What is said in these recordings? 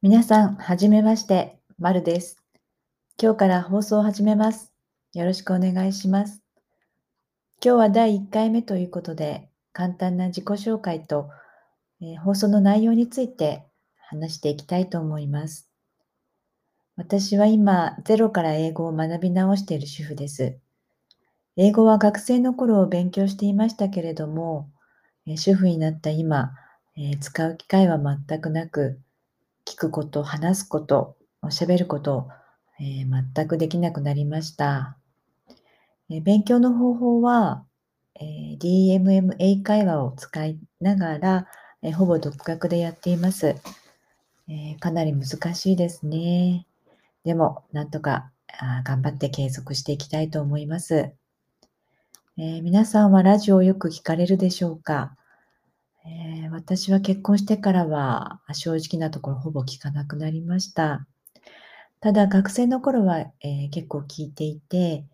皆さん、はじめまして、まるです。今日から放送を始めます。よろしくお願いします。今日は第1回目ということで、簡単な自己紹介と、えー放送の内容について話していきたいと思います。私は今、ゼロから英語を学び直している主婦です。英語は学生の頃を勉強していましたけれども、え主婦になった今、えー使う機会は全くなく、聞くこと、話すこと、喋ること、えー全くできなくなりました。え勉強の方法は、え DMM 英会話を使いながら、えほぼ独学でやっています、えかなり難しいですね。でも、なんとかあ頑張って継続していきたいと思います。え皆さんはラジオをよく聞かれるでしょうか、えー私は結婚してからは正直なところほぼ聞かなくなりました。ただ学生の頃は、えー結構聞いていて、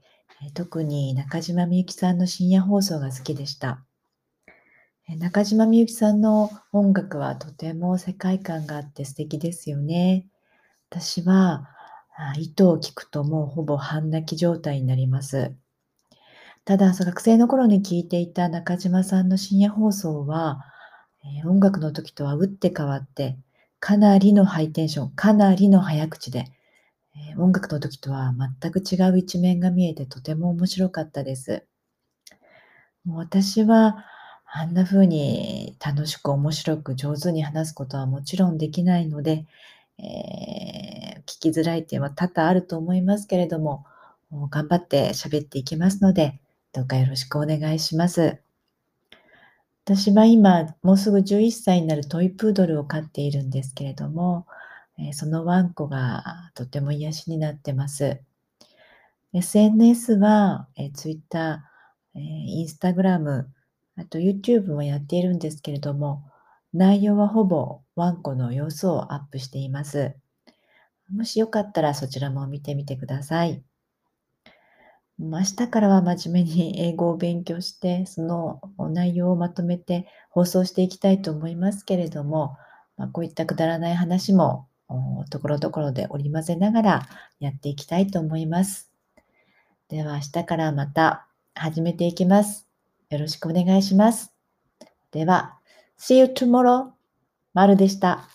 え特に中島みゆきさんの深夜放送が好きでした。え中島みゆきさんの音楽はとても世界観があって素敵ですよね。私はあ糸を聞くともうほぼ半泣き状態になります。ただ、そう学生の頃に聞いていた中島さんの深夜放送は、え音楽の時とは打って変わって、かなりのハイテンション、かなりの早口で、え音楽の時とは全く違う一面が見えてとても面白かったです。もう私はあんな風に楽しく面白く上手に話すことはもちろんできないので、えー聞きづらい点は多々あると思いますけれども、頑張って喋っていきますので、どうかよろしくお願いします。私は今、もうすぐ11歳になるトイプードルを飼っているんですけれども、そのワンコがとても癒しになってます。SNS は、え Twitter、え Instagram、あと YouTube もやっているんですけれども、内容はほぼワンコの様子をアップしています。もしよかったらそちらも見てみてください。明日からは真面目に英語を勉強して、その内容をまとめて放送していきたいと思いますけれども、まあ、こういったくだらない話もところどころで織り交ぜながらやっていきたいと思います。では明日からまた始めていきます。よろしくお願いします。では、See you tomorrow! まるでした。